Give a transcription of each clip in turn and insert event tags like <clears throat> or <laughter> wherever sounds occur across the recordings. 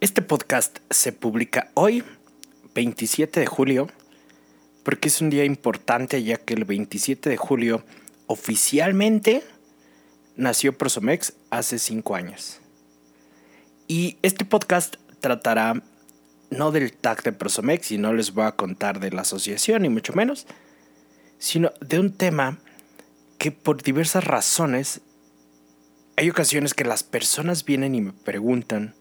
Este podcast se publica hoy, 27 de julio, porque es un día importante ya que el 27 de julio oficialmente nació Prosomex hace cinco años. Y este podcast tratará no del tag de Prosomex y no les voy a contar de la asociación ni mucho menos, sino de un tema que por diversas razones hay ocasiones que las personas vienen y me preguntan,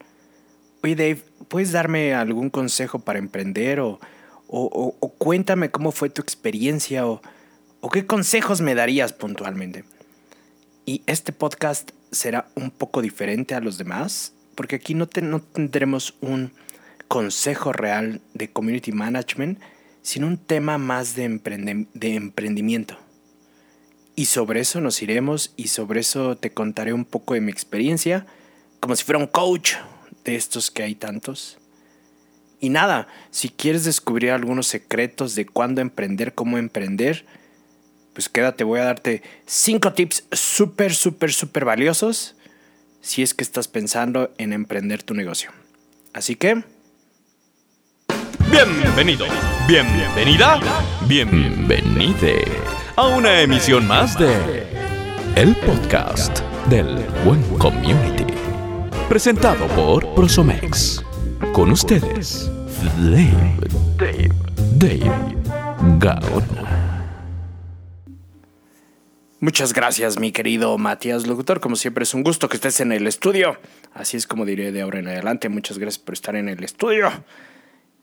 oye Dave, ¿puedes darme algún consejo para emprender? O, o, cuéntame cómo fue tu experiencia o, o qué consejos me darías puntualmente. Y este podcast será un poco diferente a los demás, porque aquí no, no tendremos un consejo real de community management, sino un tema más de, de emprendimiento. Y sobre eso nos iremos y sobre eso te contaré un poco de mi experiencia, como si fuera un coach estos que hay tantos. Y nada, si quieres descubrir algunos secretos de cuándo emprender, cómo emprender, pues quédate, voy a darte cinco tips súper, súper, súper valiosos si es que estás pensando en emprender tu negocio. Así que... Bienvenido, bienvenida, bienvenide a una emisión más de El Podcast del Buen Community presentado por Prosomex. Con ustedes, Dave, Dave, Dave Gaona. Muchas gracias, mi querido Matías Locutor. Como siempre, es un gusto que estés en el estudio. Así es como diré de ahora en adelante. Muchas gracias por estar en el estudio.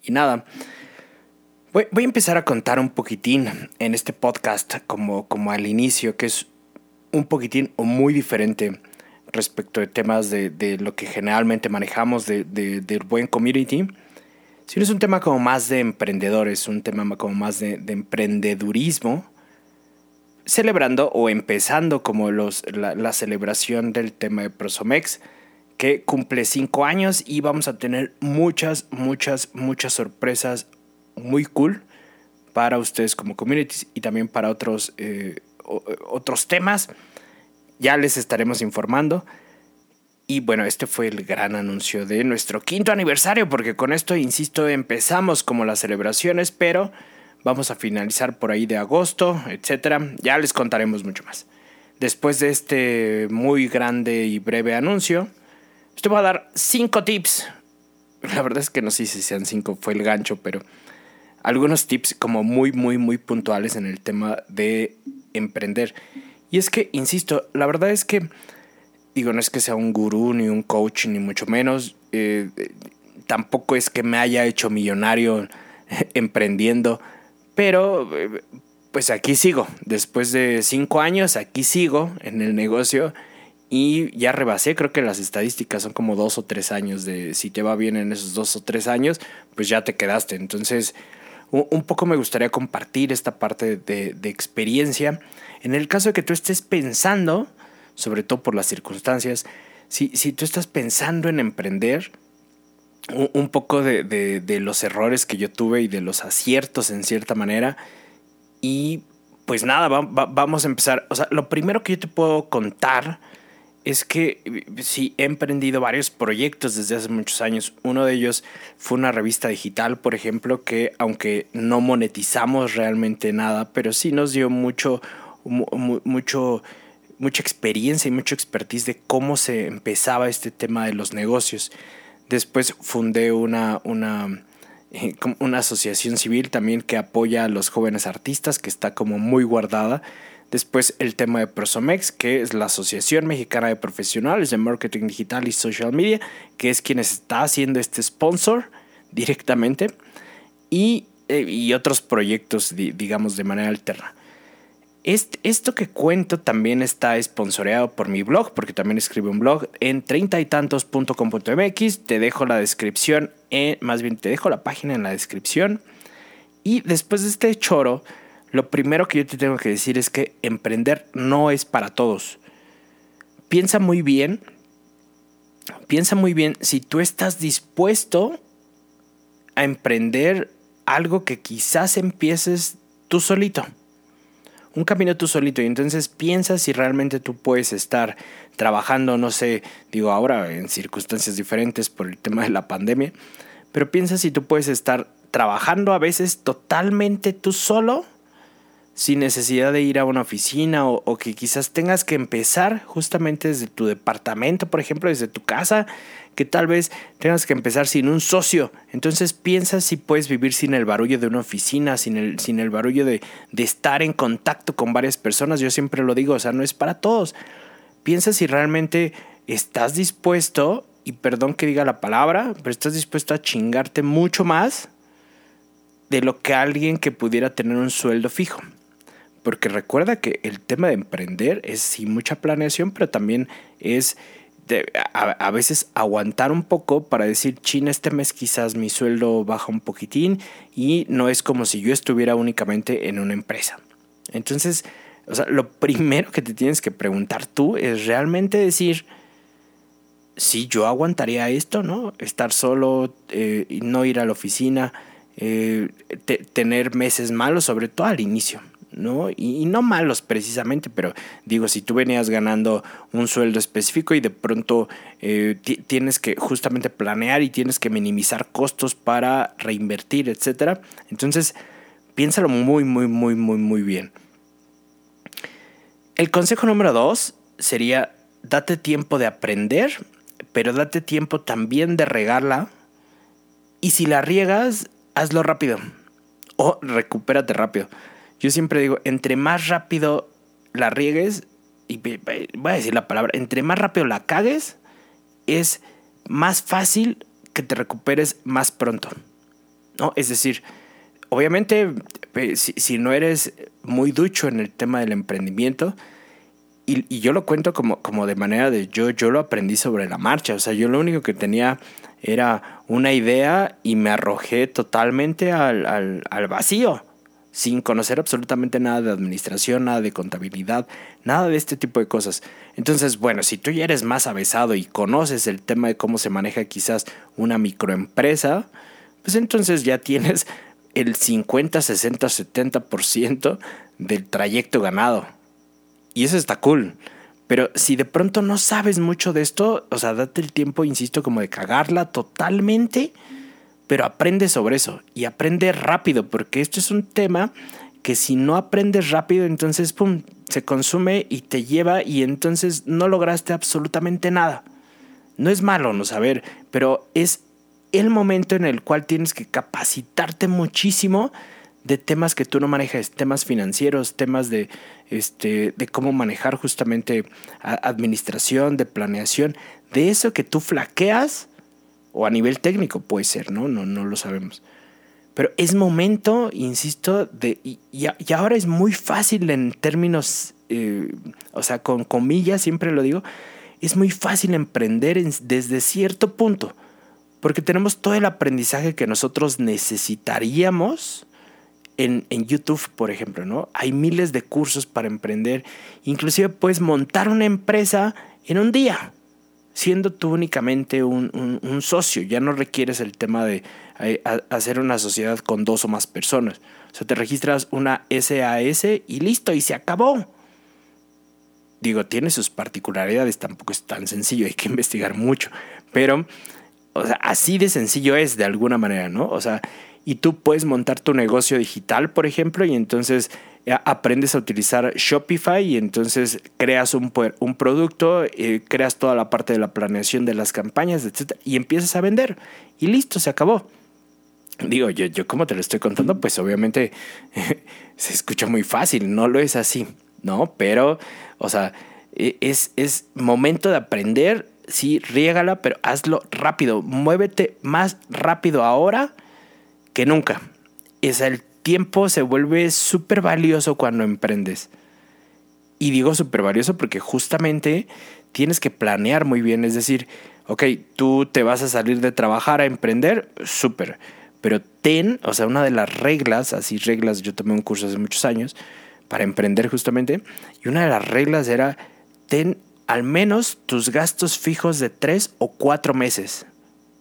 Y nada, voy, a empezar a contar un poquitín en este podcast, como, como al inicio, que es un poquitín o muy diferente respecto de temas de, lo que generalmente manejamos de, del buen community, sino es un tema como más de emprendedores, un tema como más de, emprendedurismo, celebrando o empezando como los, la, celebración del tema de Prosomex, que cumple cinco años y vamos a tener muchas, muchas, muchas sorpresas muy cool para ustedes como communities y también para otros, eh, otros temas. Ya les estaremos informando. Y bueno, este fue el gran anuncio de nuestro quinto aniversario, porque con esto, insisto, empezamos como las celebraciones, pero vamos a finalizar por ahí de agosto, etcétera. Ya les contaremos mucho más. Después de este muy grande y breve anuncio, te voy a dar cinco tips. La verdad es que no sé si sean cinco, fue el gancho, pero algunos tips como muy, muy, muy puntuales en el tema de emprender. Y es que, insisto, la verdad es que, digo, no es que sea un gurú ni un coach, ni mucho menos. Eh, tampoco es que me haya hecho millonario <laughs> emprendiendo, pero pues aquí sigo. Después de cinco años, aquí sigo en el negocio y ya rebasé, creo que las estadísticas son como dos o tres años de si te va bien en esos dos o tres años, pues ya te quedaste. Entonces, un poco me gustaría compartir esta parte de, experiencia en el caso de que tú estés pensando, sobre todo por las circunstancias, si, si tú estás pensando en emprender, un, poco de, de, los errores que yo tuve y de los aciertos en cierta manera. Y pues nada, vamos a empezar. O sea, lo primero que yo te puedo contar es que sí, he emprendido varios proyectos desde hace muchos años. Uno de ellos fue una revista digital, por ejemplo, que aunque no monetizamos realmente nada, pero sí nos dio mucho mucho, mucha experiencia y mucha expertise de cómo se empezaba este tema de los negocios. Después fundé una, una, eh, una asociación civil también que apoya a los jóvenes artistas, que está como muy guardada. Después el tema de Prosomex, que es la Asociación Mexicana de Profesionales de Marketing Digital y Social Media, que es quien está haciendo este sponsor directamente. Y, eh, y otros proyectos, digamos, de manera alterna esto que cuento también está esponsoreado por mi blog, porque también escribo un blog en treintaytantos.com.mx. Te dejo la descripción, más bien te dejo la página en la descripción. Y después de este choro, lo primero que yo te tengo que decir es que emprender no es para todos. Piensa muy bien, piensa muy bien si tú estás dispuesto a emprender algo que quizás empieces tú solito un camino tú solito y entonces piensas si realmente tú puedes estar trabajando, no sé, digo ahora en circunstancias diferentes por el tema de la pandemia, pero piensa si tú puedes estar trabajando a veces totalmente tú solo sin necesidad de ir a una oficina o, que quizás tengas que empezar justamente desde tu departamento, por ejemplo, desde tu casa, que tal vez tengas que empezar sin un socio. Entonces piensa si puedes vivir sin el barullo de una oficina, sin el, sin el barullo de, de estar en contacto con varias personas. Yo siempre lo digo, o sea, no es para todos. Piensa si realmente estás dispuesto, y perdón que diga la palabra, pero estás dispuesto a chingarte mucho más de lo que alguien que pudiera tener un sueldo fijo. Porque recuerda que el tema de emprender es sí mucha planeación, pero también es a, veces aguantar un poco para decir, chin, este mes quizás mi sueldo baja un poquitín y no es como si yo estuviera únicamente en una empresa. Entonces, o sea, lo <laughs> primero que te tienes que preguntar tú es realmente decir, si yo aguantaría esto, ¿no? Estar solo, eh, no ir a la oficina, eh, tener meses malos, sobre todo al inicio. ¿No? Y, no malos precisamente, pero digo, si tú venías ganando un sueldo específico y de pronto eh, tienes que justamente planear y tienes que minimizar costos para reinvertir, etcétera, entonces piénsalo muy, muy, muy, muy, muy bien. El consejo número dos sería date tiempo de aprender, pero date tiempo también de regarla. Y si la riegas, hazlo rápido. O recupérate rápido. Yo siempre digo, entre más rápido la riegues, y voy a decir la palabra, entre más rápido la cagues, es más fácil que te recuperes más pronto. ¿no? Es decir, obviamente, si, no eres muy ducho en el tema del emprendimiento, y, yo lo cuento como, como de manera de yo, yo lo aprendí sobre la marcha. O sea, yo lo único que tenía era una idea y me arrojé totalmente al, al vacío sin conocer absolutamente nada de administración, nada de contabilidad, nada de este tipo de cosas. Entonces, bueno, si tú ya eres más avesado y conoces el tema de cómo se maneja quizás una microempresa, pues entonces ya tienes el 50, 60, 70% del trayecto ganado. Y eso está cool. Pero si de pronto no sabes mucho de esto, o sea, date el tiempo, insisto, como de cagarla totalmente pero aprende sobre eso y aprende rápido, porque esto es un tema que si no aprendes rápido, entonces, ¡pum!, se consume y te lleva y entonces no lograste absolutamente nada. No es malo no saber, pero es el momento en el cual tienes que capacitarte muchísimo de temas que tú no manejas, temas financieros, temas de, este, de cómo manejar justamente administración, de planeación, de eso que tú flaqueas o a nivel técnico puede ser, ¿no? No, no lo sabemos. Pero es momento, insisto, de, y, ahora es muy fácil en términos, eh, o sea, con comillas, siempre lo digo, es muy fácil emprender desde cierto punto, porque tenemos todo el aprendizaje que nosotros necesitaríamos en, en, YouTube, por ejemplo, ¿no? Hay miles de cursos para emprender, inclusive puedes montar una empresa en un día siendo tú únicamente un, socio. Ya no requieres el tema de eh, hacer una sociedad con dos o más personas. O sea, te registras una SAS y listo, y se acabó. Digo, tiene sus particularidades, tampoco es tan sencillo, hay que <laughs> investigar mucho. Pero, o sea, así de sencillo es de alguna manera, ¿no? O sea, y tú puedes montar tu negocio digital, por ejemplo, y entonces aprendes a utilizar Shopify y entonces creas un, un producto, eh, creas toda la parte de la planeación de las campañas, etc. Y empiezas a vender. Y listo, se acabó. Digo, yo, yo como te lo estoy contando, pues obviamente <laughs> se escucha muy fácil, no lo es así, ¿no? Pero, o sea, e, es, es momento de aprender, sí, riégala, pero hazlo rápido, muévete más rápido ahora que nunca. Es el tiempo se vuelve súper valioso cuando emprendes. Y digo súper valioso porque justamente tienes que planear muy bien. Es decir, ok, tú te vas a salir de trabajar a emprender, súper. Pero ten, o sea, una de las reglas, así reglas, yo tomé un curso hace muchos años para emprender justamente, y una de las reglas era, ten al menos tus gastos fijos de tres o cuatro meses.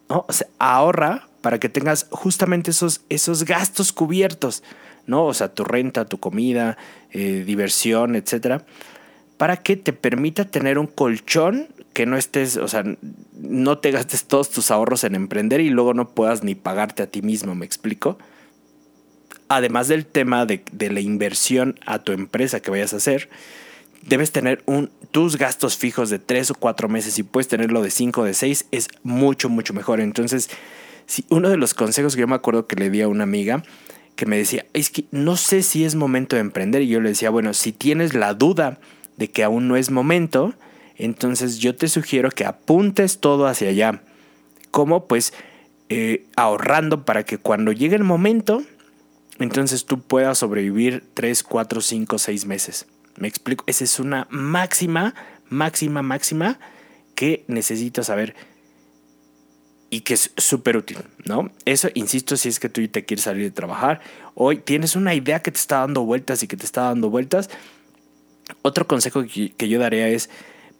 ¿no? O sea, ahorra para que tengas justamente esos, esos gastos cubiertos. ¿no? O sea, tu renta, tu comida, eh, diversión, etcétera, para que te permita tener un colchón que no estés, o sea, no te gastes todos tus ahorros en emprender y luego no puedas ni pagarte a ti mismo, ¿me explico? Además del tema de, de la inversión a tu empresa que vayas a hacer, debes tener un, tus gastos fijos de tres o cuatro meses y puedes tenerlo de cinco de seis, es mucho, mucho mejor. Entonces, uno de los consejos que yo me acuerdo que le di a una amiga que me decía, es que no sé si es momento de emprender. Y yo le decía, bueno, si tienes la duda de que aún no es momento, entonces yo te sugiero que apuntes todo hacia allá. ¿Cómo? Pues eh, ahorrando para que cuando llegue el momento, entonces tú puedas sobrevivir tres, cuatro, cinco, seis meses. Me explico, esa es una máxima, máxima, máxima que necesitas saber y que es súper útil, ¿no? Eso, insisto, si es que tú te quieres salir de trabajar, hoy tienes una idea que te está dando vueltas y que te está dando vueltas. Otro consejo que, yo daría es,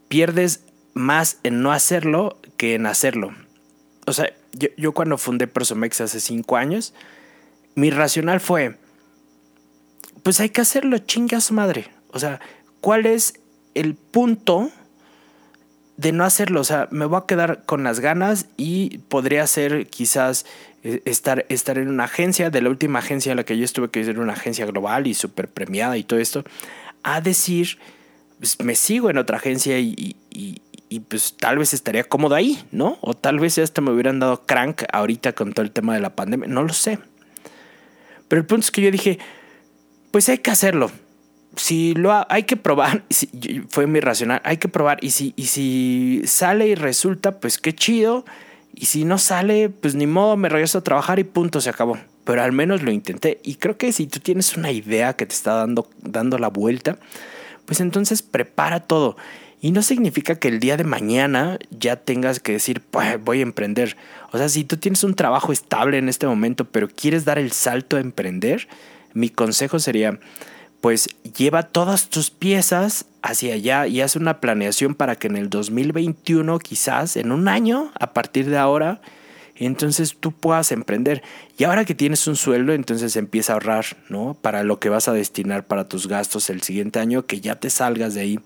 pierdes más en no hacerlo que en hacerlo. O sea, yo, yo cuando fundé Prosomex hace cinco años, mi racional fue, pues hay que hacerlo, chingas madre. O sea, ¿cuál es el punto de no hacerlo? O sea, me voy a quedar con las ganas y podría ser quizás eh, estar, estar en una agencia, de la última agencia en la que yo estuve, que era una agencia global y súper premiada y todo esto, a decir, pues me sigo en otra agencia y, y, y, pues tal vez estaría cómodo ahí, ¿no? O tal vez hasta me hubieran dado crank ahorita con todo el tema de la pandemia, no lo sé. Pero el punto es que yo dije, pues hay que hacerlo si lo hay que probar, fue mi racional, hay que probar y si, y si sale y resulta, pues qué chido. Y si no sale, pues ni modo, me regreso a trabajar y punto, se acabó. Pero al menos lo intenté. Y creo que si tú tienes una idea que te está dando, dando la vuelta, pues entonces prepara todo. Y no significa que el día de mañana ya tengas que decir, pues voy a emprender. O sea, si tú tienes un trabajo estable en este momento, pero quieres dar el salto a emprender, mi consejo sería, pues lleva todas tus piezas hacia allá y haz una planeación para que en el 2021, quizás en un año, a partir de ahora, entonces tú puedas emprender. Y ahora que tienes un sueldo, entonces empieza a ahorrar, ¿no? Para lo que vas a destinar para tus gastos el siguiente año, que ya te salgas de ahí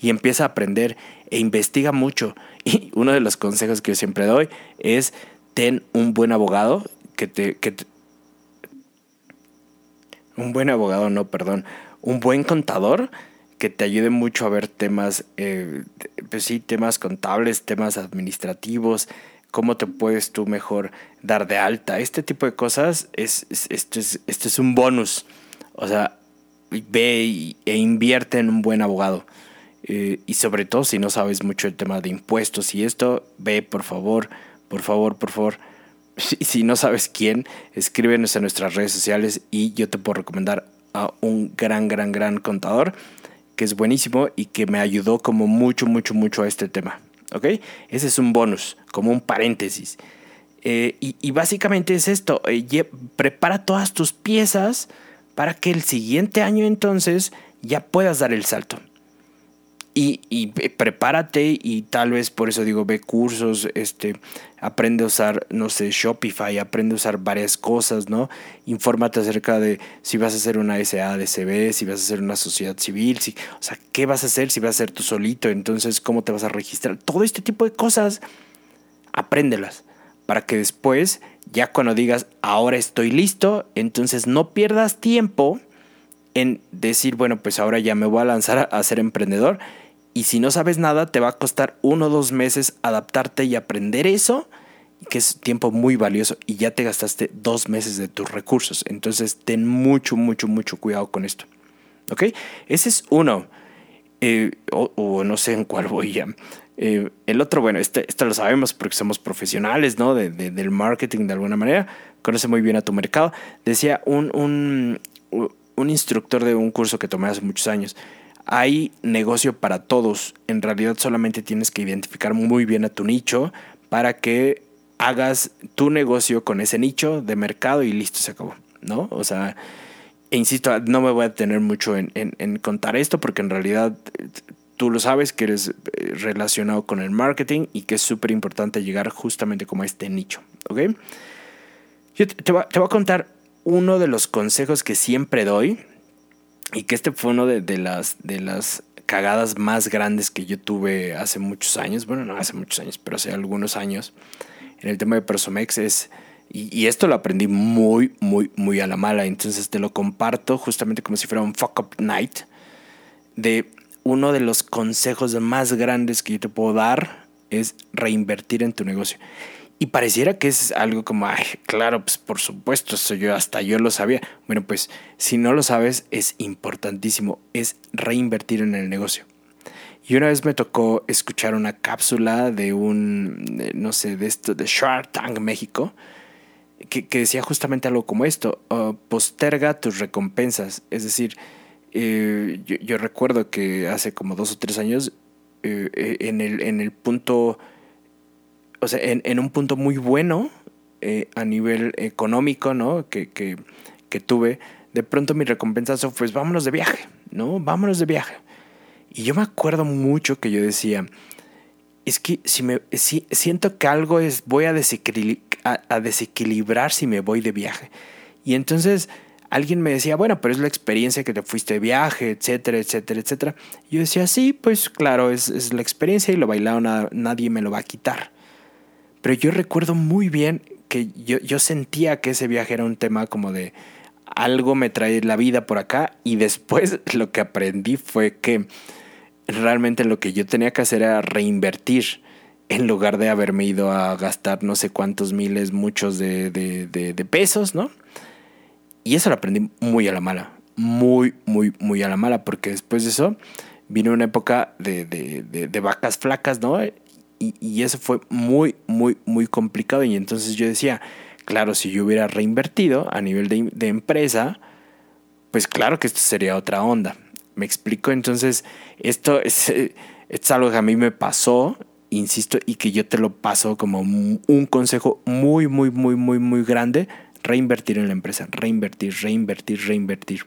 y empieza a aprender e investiga mucho. Y uno de los consejos que yo siempre doy es ten un buen abogado que te, que te un buen abogado, no, perdón, un buen contador que te ayude mucho a ver temas, eh, pues sí, temas contables, temas administrativos, cómo te puedes tú mejor dar de alta. Este tipo de cosas, es, esto, es, esto es un bonus. O sea, ve e invierte en un buen abogado. Eh, y sobre todo si no sabes mucho el tema de impuestos y esto, ve por favor, por favor, por favor <laughs> si no sabes quién, escríbenos en nuestras redes sociales y yo te puedo recomendar a un gran, gran, gran contador que es buenísimo y que me ayudó como mucho, mucho, mucho a este tema. ¿Ok? Ese es un bonus, como un paréntesis. Eh, y, básicamente es esto, eh, prepara todas tus piezas para que el siguiente año entonces ya puedas dar el salto. Y, prepárate y tal vez por eso digo, ve cursos, este, aprende a usar, no sé, Shopify, aprende a usar varias cosas, ¿no? Infórmate acerca de si vas a hacer una SADCB, si vas a hacer una sociedad civil, si, o sea, qué vas a hacer, si vas a hacer tú solito, entonces cómo te vas a registrar. Todo este tipo de cosas, apréndelas para que después, ya cuando digas, ahora estoy listo, entonces no pierdas tiempo en decir, bueno, pues ahora ya me voy a lanzar a ser emprendedor y si no sabes nada, te va a costar uno o dos meses adaptarte y aprender eso, que es tiempo muy valioso y ya te gastaste dos meses de tus recursos. Entonces, ten mucho, mucho, mucho cuidado con esto. ¿Ok? Ese es uno. Eh, o, no sé en cuál voy ya. Eh, el otro, bueno, este, este, lo sabemos porque somos profesionales, ¿no? De, del marketing de alguna manera. Conoce muy bien a tu mercado. Decía un, un, un instructor de un curso que tomé hace muchos años hay negocio para todos. En realidad solamente tienes que identificar muy bien a tu nicho para que hagas tu negocio con ese nicho de mercado y listo, se acabó, ¿no? O sea, insisto, no me voy a tener mucho en, contar esto porque en realidad tú lo sabes que eres eh, relacionado con el marketing y que es súper importante llegar justamente como a este nicho, ¿ok? Yo te, voy a, contar uno de los consejos que siempre doy y que este fue uno de, las, de las cagadas más grandes que yo tuve hace muchos años, bueno, no hace muchos años, pero hace algunos años, en el tema de Persomex es, y, esto lo aprendí muy, muy, muy a la mala, entonces te lo comparto justamente como si fuera un fuck up night, de uno de los consejos más grandes que yo te puedo dar es reinvertir en tu negocio. Y pareciera que es algo como, ay, claro, pues por supuesto, eso yo hasta yo lo sabía. Bueno, pues si no lo sabes, es importantísimo, es reinvertir en el negocio. Y una vez me tocó escuchar una cápsula de un, no sé, de esto, de Shark Tank México, que, decía justamente algo como esto, uh, posterga tus recompensas. Es decir, eh, yo, recuerdo que hace como dos o tres años, eh, eh, en, el, en el punto o sea, en, un punto muy bueno eh, a nivel económico, ¿no? Que, que, que, tuve, de pronto mi recompensa fue, pues vámonos de viaje, ¿no? Vámonos de viaje. Y yo me acuerdo mucho que yo decía, es que si me si, siento que algo es, voy a, a, desequilibrar si me voy de viaje. Y entonces alguien me decía, bueno, pero es la experiencia que te fuiste de viaje, etcétera, etcétera, etcétera. Y yo decía, sí, pues claro, es, es la experiencia y lo bailado nadie me lo va a quitar. Pero yo recuerdo muy bien que yo, yo sentía que ese viaje era un tema como de algo me trae la vida por acá y después <laughs> lo que aprendí fue que realmente lo que yo tenía que hacer era reinvertir en lugar de haberme ido a gastar no sé cuántos miles, muchos de, de, pesos, ¿no? Y eso lo aprendí muy a la mala, muy, muy, muy a la mala, porque después de eso vino una época de, de vacas flacas, ¿no? Y, eso fue muy, muy, muy complicado. Y entonces yo decía, claro, si yo hubiera reinvertido a nivel de, empresa, pues claro que esto sería otra onda. Me explico, entonces esto es, es algo que a mí me pasó, insisto, y que yo te lo paso como un consejo muy, muy, muy, muy, muy grande, reinvertir en la empresa, reinvertir, reinvertir, reinvertir.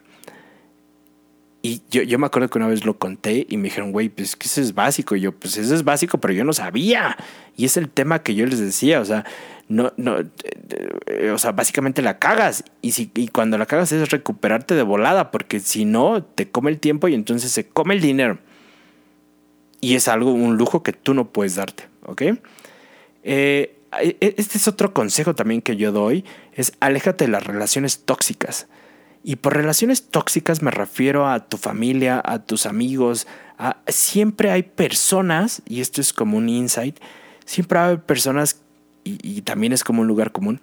Y yo, yo me acuerdo que una vez lo conté y me dijeron, güey, pues que eso es básico. Y yo, pues eso es básico, pero yo no sabía. Y es el tema que yo les decía, o sea, no, no, eh, o sea, básicamente la cagas. Y, si, y cuando la cagas es recuperarte de volada, porque si no, te come el tiempo y entonces se come el dinero. Y es algo, un lujo que tú no puedes darte, ¿ok? Eh, este es otro consejo también que yo doy, es aléjate de las relaciones tóxicas. Y por relaciones tóxicas me refiero a tu familia, a tus amigos. Siempre hay personas, y esto es como un insight, siempre va a haber personas, y, también es como un lugar común,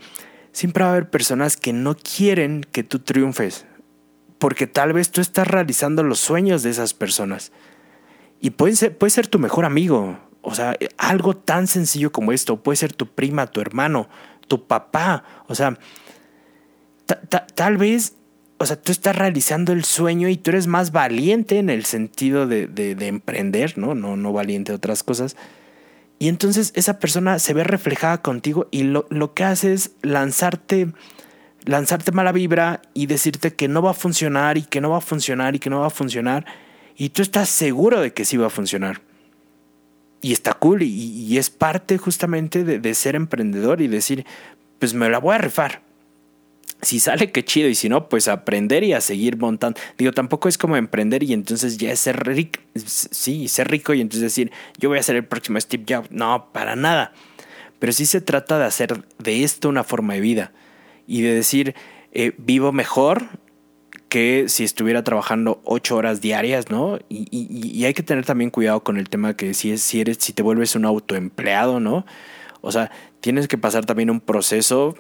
siempre va a haber personas que no quieren que tú triunfes, porque tal vez tú estás realizando los sueños de esas personas. Y puede ser tu mejor amigo, o sea, algo tan sencillo como esto, puede ser tu prima, tu hermano, tu papá, o sea, tal vez o sea, tú estás realizando el sueño y tú eres más valiente en el sentido de, de, emprender, ¿no? ¿no? No valiente de otras cosas. Y entonces esa persona se ve reflejada contigo y lo, lo, que hace es lanzarte, lanzarte mala vibra y decirte que no va a funcionar y que no va a funcionar y que no va a funcionar. Y tú estás seguro de que sí va a funcionar. Y está cool y, es parte justamente de, de ser emprendedor y decir, pues me la voy a rifar si sale, qué chido. Y si no, pues aprender y a seguir montando. Digo, tampoco es como emprender y entonces ya ser rico. Sí, ser rico y entonces decir, yo voy a ser el próximo Steve Jobs. No, para nada. Pero sí se trata de hacer de esto una forma de vida. Y de decir, eh, vivo mejor que si estuviera trabajando ocho horas diarias, ¿no? Y, y, hay que tener también cuidado con el tema que si, si, eres, si te vuelves un autoempleado, ¿no? O sea, tienes que pasar también un proceso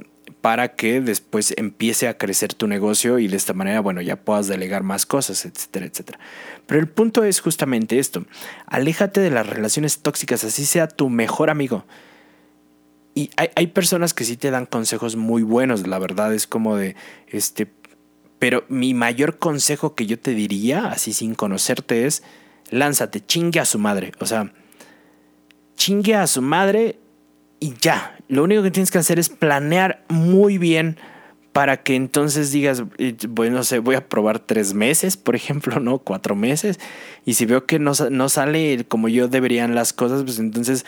para que después empiece a crecer tu negocio y de esta manera, bueno, ya puedas delegar más cosas, etcétera, etcétera. Pero el punto es justamente esto. Aléjate de las relaciones tóxicas, así sea tu mejor amigo. Y hay, hay personas que sí te dan consejos muy buenos, la verdad es como de, este, pero mi mayor consejo que yo te diría, así sin conocerte, es lánzate, chingue a su madre. O sea, chingue a su madre y ya, lo único que tienes que hacer es planear muy bien para que entonces digas, bueno, no sé, voy a probar tres meses, por ejemplo, ¿no? Cuatro meses. Y si veo que no, no sale como yo deberían las cosas, pues entonces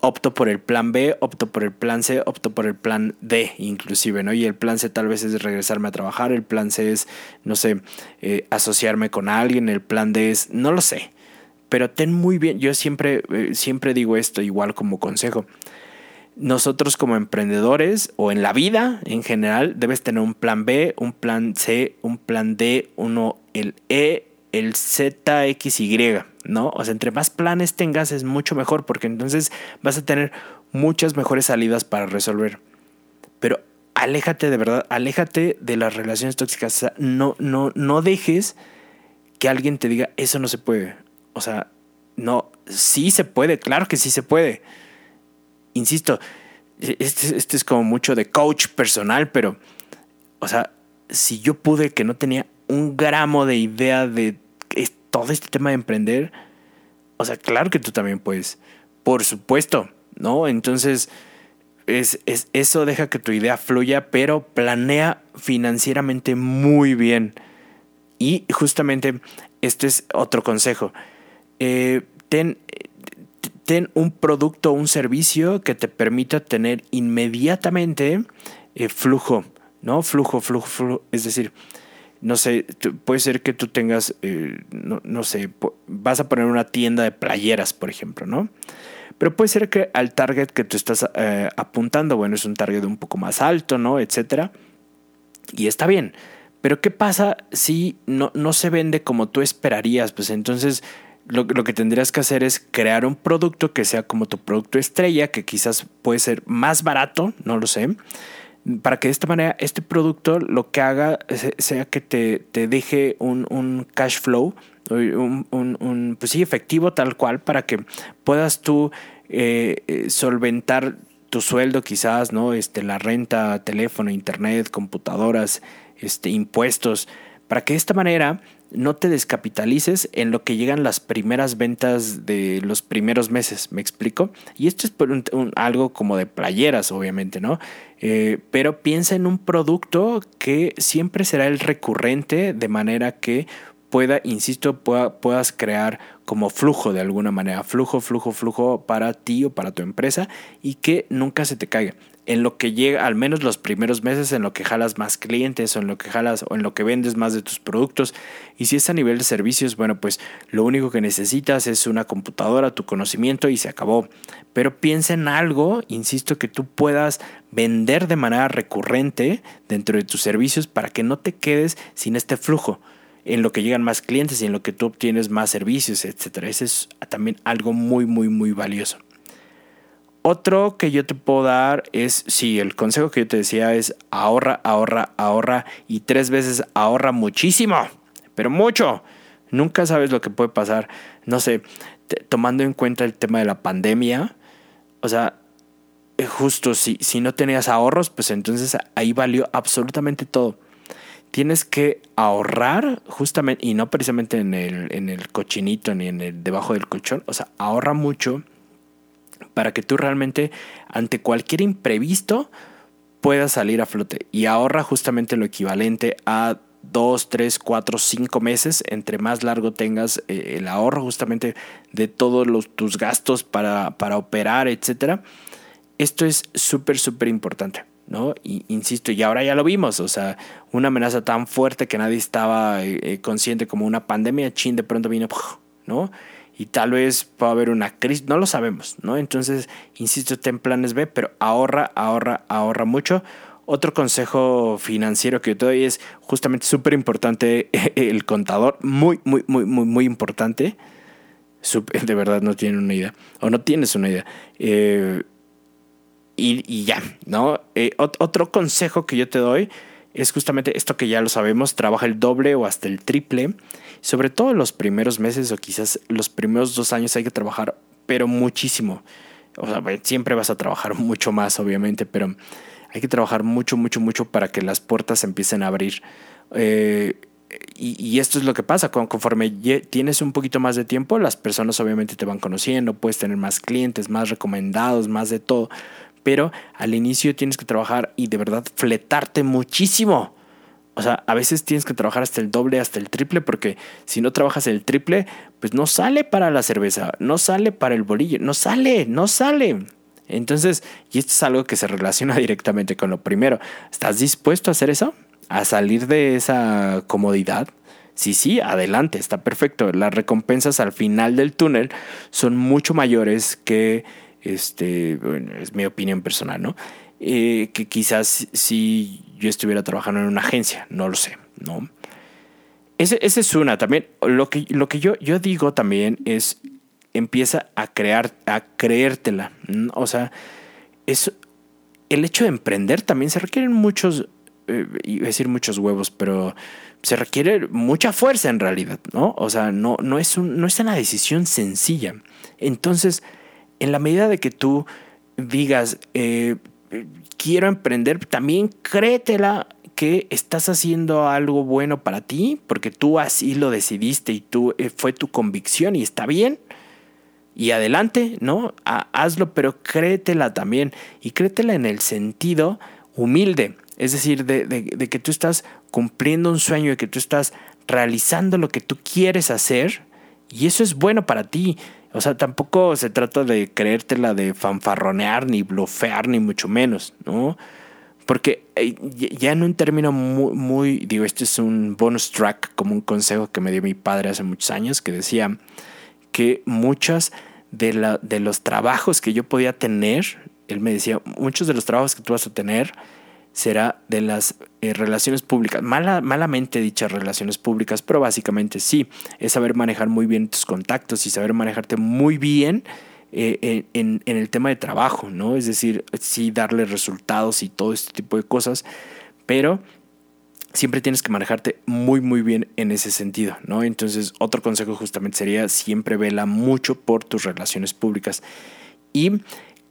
opto por el plan B, opto por el plan C, opto por el plan D, inclusive, ¿no? Y el plan C tal vez es regresarme a trabajar, el plan C es, no sé, eh, asociarme con alguien, el plan D es, no lo sé. Pero ten muy bien, yo siempre, eh, siempre digo esto igual como consejo. Nosotros como emprendedores o en la vida en general debes tener un plan B, un plan C, un plan D, uno el E, el ZXY, ¿no? O sea, entre más planes tengas es mucho mejor porque entonces vas a tener muchas mejores salidas para resolver. Pero aléjate de verdad, aléjate de las relaciones tóxicas. O sea, no, no, no dejes que alguien te diga, eso no se puede. O sea, no, sí se puede, claro que sí se puede. Insisto, este, este es como mucho de coach personal, pero, o sea, si yo pude que no tenía un gramo de idea de todo este tema de emprender, o sea, claro que tú también puedes, por supuesto, ¿no? Entonces, es, es, eso deja que tu idea fluya, pero planea financieramente muy bien. Y justamente este es otro consejo. Eh, ten, un producto o un servicio que te permita tener inmediatamente eh, flujo, ¿no? Flujo, flujo, flujo. Es decir, no sé, puede ser que tú tengas, eh, no, sé, vas a poner una tienda de playeras, por ejemplo, ¿no? Pero puede ser que al target que tú estás eh, apuntando, bueno, es un target un poco más alto, ¿no? Etcétera. Y está bien. Pero ¿qué pasa si no, no se vende como tú esperarías? Pues entonces lo, que tendrías que hacer es crear un producto que sea como tu producto estrella, que quizás puede ser más barato, no lo sé para que de esta manera este producto lo que haga sea que te, te deje un, un, cash flow, un, un, pues sí, efectivo tal cual, para que puedas tú eh, eh, solventar tu sueldo quizás, ¿no? Este, la renta, teléfono, internet, computadoras, este, impuestos, para que de esta manera no te descapitalices en lo que llegan las primeras ventas de los primeros meses, ¿me explico? Y esto es por algo como de playeras, obviamente, ¿no? Eh, pero piensa en un producto que siempre será el recurrente, de manera que pueda, insisto, puedas crear como flujo de alguna manera, flujo, flujo, flujo para ti o para tu empresa y que nunca se te caiga en lo que llega, al menos los primeros meses, en lo que jalas más clientes o en lo que jalas o en lo que vendes más de tus productos. Y si es a nivel de servicios, bueno, pues lo único que necesitas es una computadora, tu conocimiento y se acabó. Pero piensa en algo, insisto, que tú puedas vender de manera recurrente dentro de tus servicios para que no te quedes sin este flujo en lo que llegan más clientes y en lo que tú obtienes más servicios, etcétera. Ese es también algo muy, muy, muy valioso. Otro que yo te puedo dar es, sí, el consejo que yo te decía es ahorra, ahorra, ahorra y tres veces ahorra muchísimo, pero mucho. Nunca sabes lo que puede pasar. No sé, tomando en cuenta el tema de la pandemia, o sea, eh, justo si, si no tenías ahorros, pues entonces ahí valió absolutamente todo. Tienes que ahorrar justamente, y no precisamente en el, en el cochinito ni en el debajo del colchón, o sea, ahorra mucho para que tú realmente ante cualquier imprevisto puedas salir a flote y ahorra justamente lo equivalente a dos, tres, cuatro, cinco meses, entre más largo tengas eh, el ahorro justamente de todos los, tus gastos para, para operar, etcétera. Esto es súper, súper importante, ¿no? Y, insisto, y ahora ya lo vimos, o sea, una amenaza tan fuerte que nadie estaba eh, eh, consciente como una pandemia, chin, de pronto vino, ¿no? Y tal vez pueda haber una crisis, no lo sabemos, ¿no? Entonces, insisto, ten planes B, pero ahorra, ahorra, ahorra mucho. Otro consejo financiero que yo te doy es justamente súper importante <laughs> el contador, muy, muy, muy, muy, muy importante. <laughs> De verdad no tienen una idea, o no tienes una idea. Eh, y, ya, ¿no? Eh, otro consejo que yo te doy es justamente esto que ya lo sabemos, trabaja el doble o hasta el triple. Sobre todo los primeros meses o quizás los primeros dos años hay que trabajar, pero muchísimo. O sea, siempre vas a trabajar <laughs> mucho más, obviamente, pero hay que trabajar mucho, mucho, mucho para que las puertas empiecen a abrir. Eh, y, esto es lo que pasa, conforme tienes un poquito más de tiempo, las personas obviamente te van conociendo, puedes tener más clientes, más recomendados, más de todo, pero al inicio tienes que trabajar y de verdad fletarte muchísimo. O sea, a veces tienes que trabajar hasta el doble, hasta el triple, porque si no trabajas el triple, pues no sale para la cerveza, no sale para el bolillo, no sale, no sale. Entonces, y esto es algo que se relaciona <laughs> directamente con lo primero. ¿Estás dispuesto a hacer eso? ¿A salir de esa comodidad? Sí, sí, adelante, está perfecto. Las recompensas al final del túnel son mucho mayores que, este, es mi opinión personal, ¿no? Eh, que quizás si yo estuviera trabajando en una agencia, no lo sé, ¿no? Esa es una también. Lo que, lo que yo, yo digo también es empieza a crear, a creértela. O sea, es el hecho de emprender también se requieren muchos, eh, iba a decir muchos huevos, pero se requiere mucha fuerza en realidad, ¿no? O sea, no, no, es un, no es una decisión sencilla. Entonces, en la medida de que tú digas, eh, quiero emprender, también créetela que estás haciendo algo bueno para ti, porque tú así lo decidiste y tú eh, fue tu convicción y está bien y adelante, ¿no? hazlo, pero créetela también. Y créetela en el sentido humilde. Es decir, de, que tú estás cumpliendo un sueño, de que tú estás realizando lo que tú quieres hacer. Y eso es bueno para ti. O sea, tampoco se trata de creértela de fanfarronear, ni blofear, ni mucho menos, ¿no? Porque eh, ya en un término muy, muy, digo, este es un bonus track, como un consejo que me dio mi padre hace muchos años, que decía que muchas de, la, de los trabajos que yo podía tener, él me decía, muchos de los trabajos que tú vas a tener será de las eh, relaciones públicas, Mala, malamente dichas relaciones públicas, pero básicamente sí, es saber manejar muy bien tus contactos y saber manejarte muy bien eh, en, en, el tema de trabajo, ¿no? Es decir, sí darle resultados y todo este tipo de cosas, pero siempre tienes que manejarte muy muy bien en ese sentido, ¿no? Entonces, otro consejo justamente sería siempre vela mucho por tus relaciones públicas y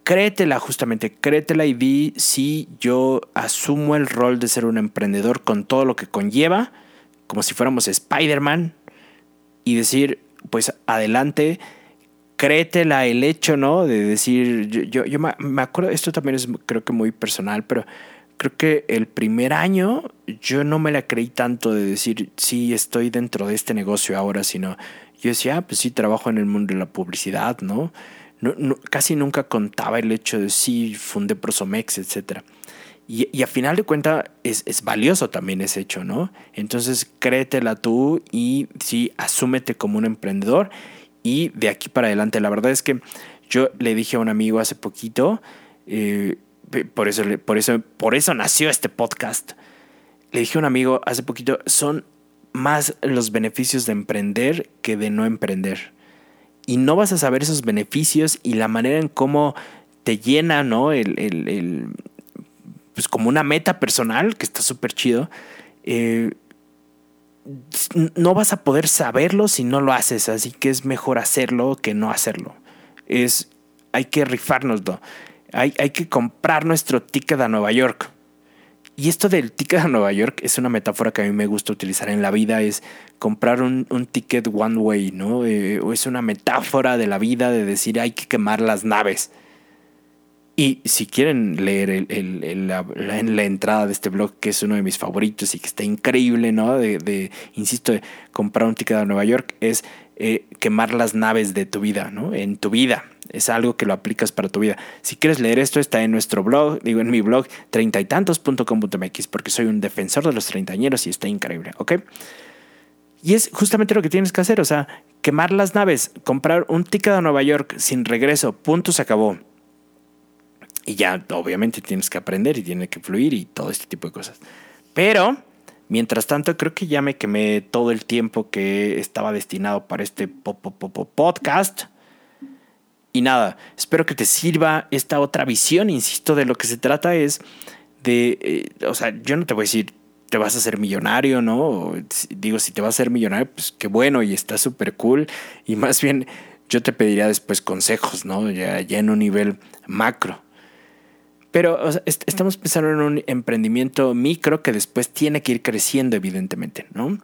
créetela justamente, créetela y di si yo asumo el rol de ser un emprendedor con todo lo que conlleva, como si fuéramos Spider-Man y decir, pues adelante, créetela el hecho, ¿no? De decir, yo, yo, me acuerdo, esto también es creo que muy personal, pero creo que el primer año yo no me la creí tanto de decir, sí, estoy dentro de este negocio ahora, sino yo decía, ah, pues sí, trabajo en el mundo de la publicidad, ¿no? Casi nunca contaba el hecho de sí, fundé Prosomex, etc. Y, y a final de cuentas es, es, valioso también ese hecho, ¿no? Entonces créetela tú y sí, asúmete como un emprendedor y de aquí para adelante. La verdad es que yo le dije a un amigo hace poquito, eh, por eso, por, eso, por eso nació este podcast. Le dije a un amigo hace poquito, son más los beneficios de emprender que de no emprender. Y no vas a saber esos beneficios y la manera en cómo te llena, ¿no? El, pues como una meta personal, que está súper chido. Eh, no vas a poder saberlo si no lo haces, así que es mejor hacerlo que no hacerlo. Es, hay que rifárnoslo hay, que comprar nuestro ticket a Nueva York. Y esto del ticket a Nueva York es una metáfora que a mí me gusta utilizar en la vida, es comprar un, ticket one way, ¿no? Eh, es una metáfora de la vida de decir hay que quemar las naves. Y si quieren leer el, la, en la entrada de este blog, que es uno de mis favoritos y que está increíble, ¿no? De, insisto, de comprar un ticket a Nueva York, es eh, quemar las naves de tu vida, ¿no? En tu vida. Es algo que lo aplicas para tu vida. Si quieres leer esto, está en nuestro blog, digo en mi blog, treintaytantos.com.mx, porque soy un defensor de los treintañeros y está increíble, ¿ok? Y es justamente lo que tienes que hacer, o sea, quemar las naves, comprar un ticket a Nueva York sin regreso, punto, se acabó. Y ya, obviamente, tienes que aprender y tiene que fluir y todo este tipo de cosas. Pero Mientras tanto, creo que ya me quemé todo el tiempo que estaba destinado para este podcast. Y nada, espero que te sirva esta otra visión. Insisto, de lo que se trata es de, eh, o sea, yo no te voy a decir, te vas a ser millonario, ¿no? digo, si te vas a ser millonario, pues qué bueno y está súper cool. Y más bien, yo te pediría después consejos, ¿no? Ya, ya en un nivel macro. Pero estamos pensando en un emprendimiento micro que después tiene que ir creciendo, evidentemente, ¿no?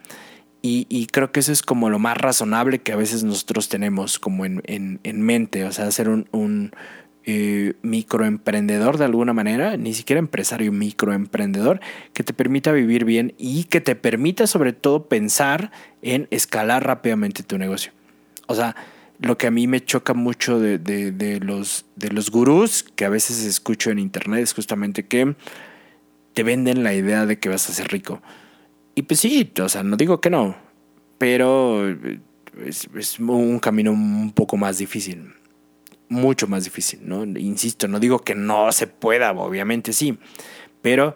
Y, creo que eso es como lo más razonable que a veces nosotros tenemos como en, mente, o sea, hacer un, eh, microemprendedor de alguna manera, ni siquiera empresario, microemprendedor, que te permita vivir bien y que te permita sobre todo pensar en escalar rápidamente tu negocio. O sea, lo que a mí me choca mucho de, de, los, de los gurús que a veces escucho en internet es justamente que te venden la idea de que vas a ser rico. Y pues sí, o sea, no digo que no, pero es, es un camino un poco más difícil mucho más difícil, ¿no? Insisto, no digo que no se pueda, obviamente sí, pero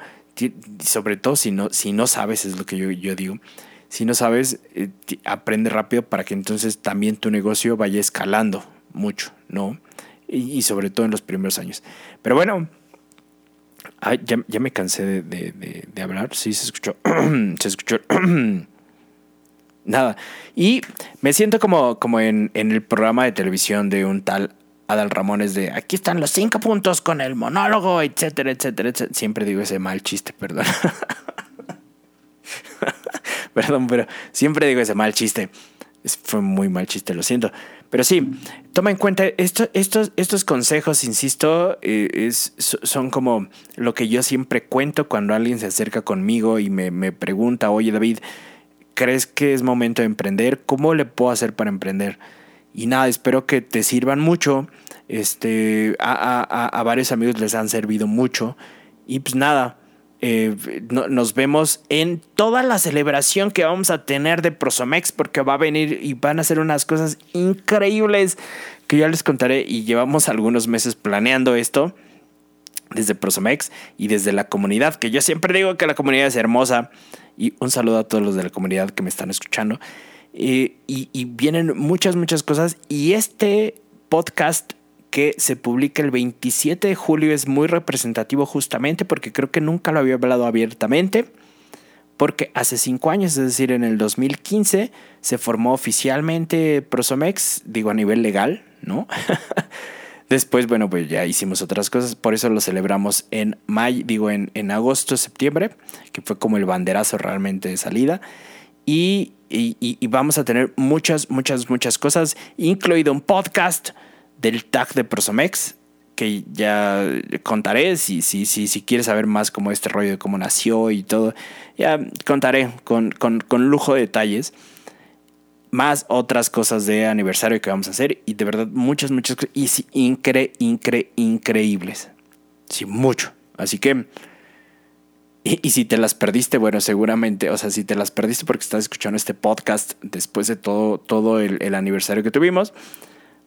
sobre todo si no, si no sabes, es lo que yo, yo digo, si no sabes, eh, aprende rápido para que entonces también tu negocio vaya escalando mucho, ¿no? Y, sobre todo en los primeros años. Pero bueno, ya, me cansé de, hablar, sí, se escuchó, <clears throat> se escuchó. <clears throat> Nada. Y me siento como, como en, en, el programa de televisión de un tal Adal Ramones de aquí están los cinco puntos con el monólogo, etcétera, etcétera, etcétera. Siempre digo ese mal chiste, perdón. <laughs> <laughs> perdón, pero siempre digo ese mal chiste. Fue muy mal chiste, lo siento. Pero sí, toma en cuenta, esto, estos, estos consejos, insisto, eh, es, son como lo que yo siempre cuento cuando alguien se acerca conmigo y me, me pregunta, oye David, ¿crees que es momento de emprender? ¿Cómo le puedo hacer para emprender? Y nada, espero que te sirvan mucho. Este, a, varios amigos les han servido mucho. Y pues nada, eh, nos vemos en toda la celebración que vamos a tener de Prosomex porque va a venir y van a hacer unas cosas increíbles que ya les contaré y llevamos algunos meses planeando esto desde Prosomex y desde la comunidad, que yo siempre digo que la comunidad es hermosa y un saludo a todos los de la comunidad que me están escuchando. Eh, y, vienen muchas, muchas cosas. Y este podcast que se publica el 27 de julio es muy representativo justamente porque creo que nunca lo había hablado abiertamente. Porque hace cinco años, es decir, en el 2015, se formó oficialmente Prosomex, digo a nivel legal, ¿no? <laughs> Después, bueno, pues ya hicimos otras cosas, por eso lo celebramos en mayo, digo en, en agosto, septiembre, que fue como el banderazo realmente de salida. Y y, vamos a tener muchas, muchas, muchas cosas, incluido un podcast del tag de Prosomex, que ya contaré, si, si, si, si quieres saber más como este rollo de cómo nació y todo, ya contaré con, con, con lujo de detalles más otras cosas de aniversario que vamos a hacer y de verdad muchas, muchas cosas y incre, incre, increíbles. Sí, mucho. Así que y, si te las perdiste, bueno, seguramente, o sea, si te las perdiste porque estás escuchando este podcast después de todo, todo el, aniversario que tuvimos,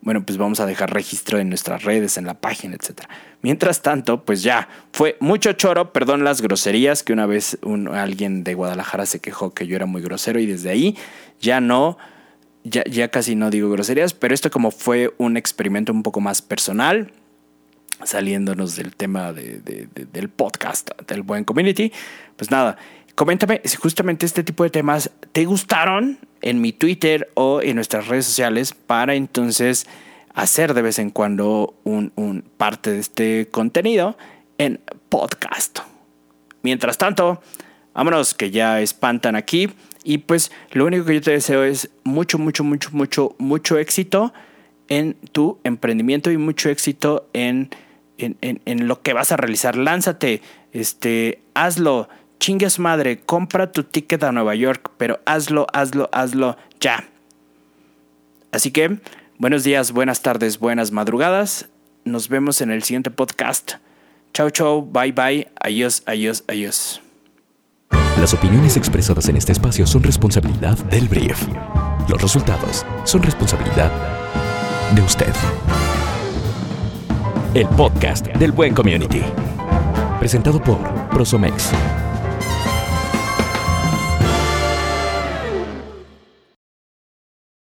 bueno, pues vamos a dejar registro en nuestras redes, en la página, etc. Mientras tanto, pues ya, fue mucho choro, perdón las groserías, que una vez alguien de Guadalajara se quejó que yo era muy grosero y desde ahí ya no, ya, ya casi no digo groserías, pero esto como fue un experimento un poco más personal, saliéndonos del tema del podcast del buen community, pues nada, coméntame si justamente este tipo de temas te gustaron en mi Twitter o en nuestras redes sociales para entonces hacer de vez en cuando un, parte de este contenido en podcast. Mientras tanto, vámonos que ya espantan aquí y pues lo único que yo te deseo es mucho, mucho, mucho, mucho, mucho éxito en tu emprendimiento y mucho éxito en en, lo que vas a realizar. Lánzate, este, hazlo, chingue a su madre, compra tu ticket a Nueva York, pero hazlo, hazlo, hazlo ya. Así que, buenos días, buenas tardes, buenas madrugadas. Nos vemos en el siguiente podcast. Chau, chau, bye, bye, adiós, adiós, adiós. Las opiniones expresadas en este espacio son responsabilidad del brief. Los resultados son responsabilidad de usted el podcast del Buen Community. Presentado por Prosomex